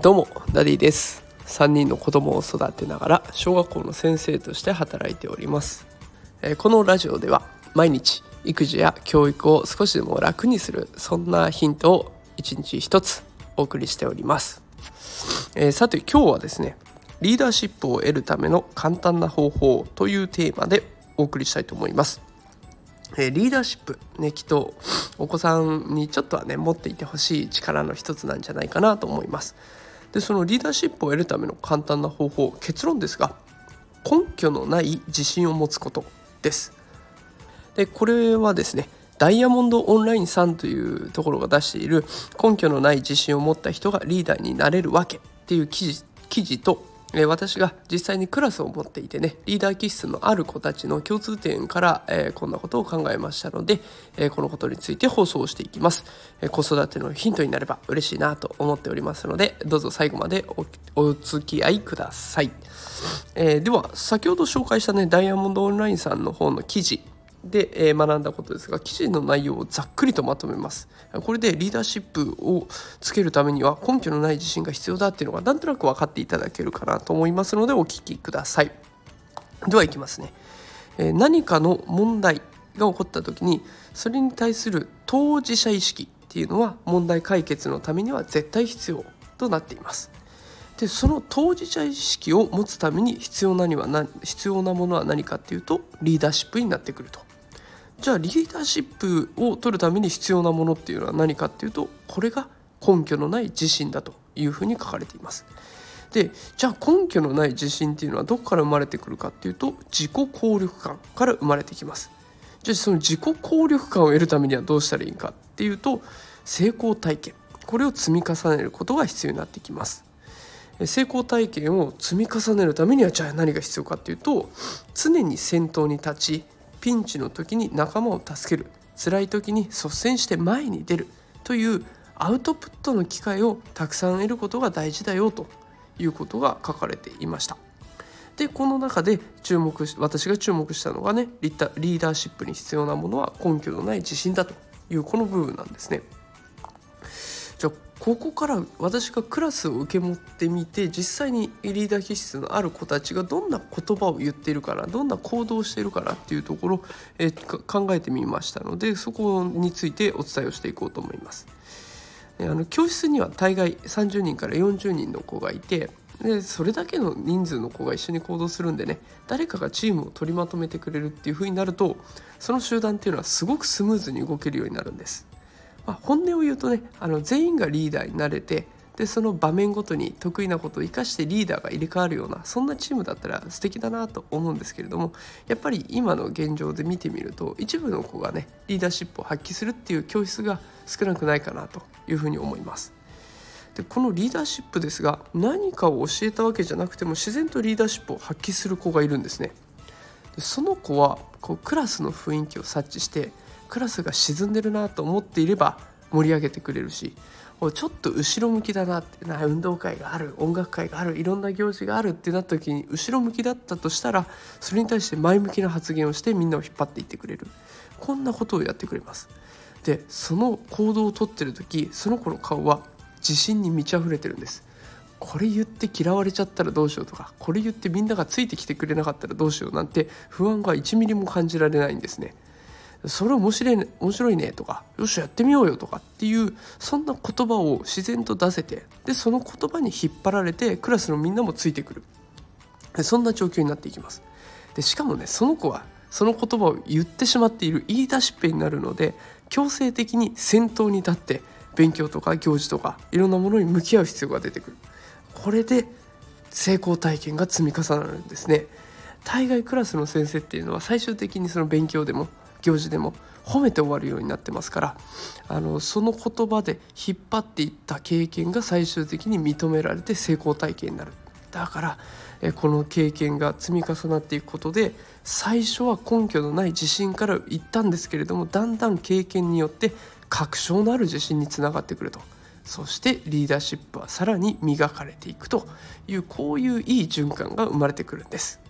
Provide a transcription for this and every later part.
どうもダディです。3人の子供を育てながら小学校の先生として働いております。このラジオでは毎日育児や教育を少しでも楽にするそんなヒントを一日一つお送りしております、え、さて今日はですねリーダーシップを得るための簡単な方法というテーマでお送りしたいと思います。え、リーダーシップねきっとお子さんにちょっとはね持っていてほしい力の一つなんじゃないかなと思います。でそのリーダーシップを得るための簡単な方法結論ですが根拠のない自信を持つことです。でこれはですねダイヤモンドオンラインさんというところが出している根拠のない自信を持った人がリーダーになれるわけっていう記事記事とえ私が実際にクラスを持っていてねリーダー気質のある子たちの共通点から、え、こんなことを考えましたので、え、このことについて放送していきます、え、子育てのヒントになれば嬉しいなと思っておりますのでどうぞ最後までお付き合いください、えでは先ほど紹介したねダイヤモンドオンラインさんの方の記事で、え、学んだことですが記事の内容をざっくりとまとめます。これでリーダーシップをつけるためには根拠のない自信が必要だっていうのがなんとなく分かっていただけるかなと思いますのでお聞きください。ではいきますね、え、何かの問題が起こった時にそれに対する当事者意識っていうのは問題解決のためには絶対必要となっています。でその当事者意識を持つために必要なには必要なものは何かっていうとリーダーシップになってくると。じゃあリーダーシップを取るために必要なものっていうのは何かっていうとこれが根拠のない自信だというふうに書かれています。でじゃあ根拠のない自信っていうのはどこから生まれてくるかっていうと自己効力感から生まれてきます。じゃあその自己効力感を得るためにはどうしたらいいかっていうと成功体験これを積み重ねることが必要になってきます。成功体験を積み重ねるためにはじゃあ何が必要かっていうと常に先頭に立ちピンチの時に仲間を助ける辛い時に率先して前に出るというアウトプットの機会をたくさん得ることが大事だよということが書かれていました。でこの中で注目私が注目したのがねリーダーシップに必要なものは根拠のない自信だというこの部分なんですね。じゃあここから私がクラスを受け持ってみて実際にリーダー気質のある子たちがどんな言葉を言ってるからどんな行動をしているからっていうところ、えー、考えてみましたのでそこについてお伝えをしていこうと思います。あの教室には大概30人から40人の子がいてでそれだけの人数の子が一緒に行動するんでね誰かがチームを取りまとめてくれるっていう風になるとその集団っていうのはすごくスムーズに動けるようになるんです。まあ、本音を言うとねあの全員がリーダーになれてでその場面ごとに得意なことを生かしてリーダーが入れ替わるようなそんなチームだったら素敵だなと思うんですけれどもやっぱり今の現状で見てみると一部の子がねリーダーシップを発揮するっていう教室が少なくないかなというふうに思います。でこのリーダーシップですが何かを教えたわけじゃなくても自然とリーダーシップを発揮する子がいるんですね。でその子はこうクラスの雰囲気を察知してクラスが沈んでるなと思っていれば盛り上げてくれるしちょっと後ろ向きだなってな運動会がある音楽会があるいろんな行事があるってなった時に後ろ向きだったとしたらそれに対して前向きな発言をしてみんなを引っ張っていってくれる。こんなことをやってくれます。でその行動をとってる時その子の顔は自信に満ち溢れてるんです。これ言って嫌われちゃったらどうしようとかこれ言ってみんながついてきてくれなかったらどうしようなんて不安が1ミリも感じられないんですね。それ面白いね面白いねとかよしやってみようよとかっていうそんな言葉を自然と出せてでその言葉に引っ張られてクラスのみんなもついてくる。そんな状況になっていきます。でしかもねその子はその言葉を言ってしまっている言い出しっぺになるので強制的に先頭に立って勉強とか行事とかいろんなものに向き合う必要が出てくる。これで成功体験が積み重なるんですね。大概クラスの先生っていうのは最終的にその勉強でも行事でも褒めて終わるようになってますからあのその言葉で引っ張っていった経験が最終的に認められて成功体験になる。だからえこの経験が積み重なっていくことで最初は根拠のない自信からいったんですけれどもだんだん経験によって確証のある自信につながってくると。そしてリーダーシップはさらに磨かれていくというこういういい循環が生まれてくるんです。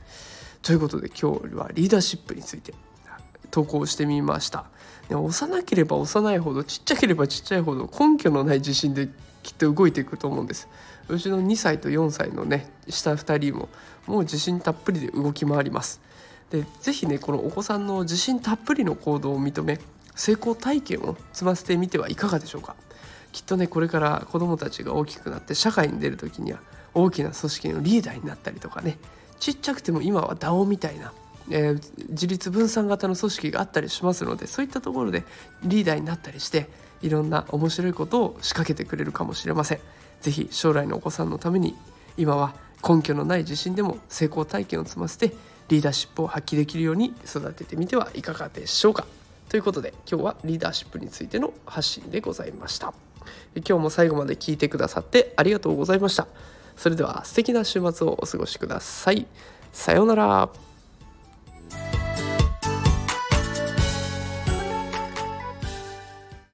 ということで今日はリーダーシップについて。投稿してみました。幼ければ幼いほどちっちゃければちっちゃいほど根拠のない自信できっと動いていくと思うんです。うちの2歳と4歳のね下2人ももう自信たっぷりで動き回ります。で是非ねこのお子さんの自信たっぷりの行動を認め成功体験を積ませてみてはいかがでしょうか。きっとねこれから子どもたちが大きくなって社会に出る時には大きな組織のリーダーになったりとかねちっちゃくても今は DAO みたいな、えー、自立分散型の組織があったりしますのでそういったところでリーダーになったりしていろんな面白いことを仕掛けてくれるかもしれません。是非将来のお子さんのために今は根拠のない自信でも成功体験を積ませてリーダーシップを発揮できるように育ててみてはいかがでしょうか。ということで今日はリーダーシップについての発信でございました。今日も最後まで聞いてくださってありがとうございました。それでは素敵な週末をお過ごしください。さようなら。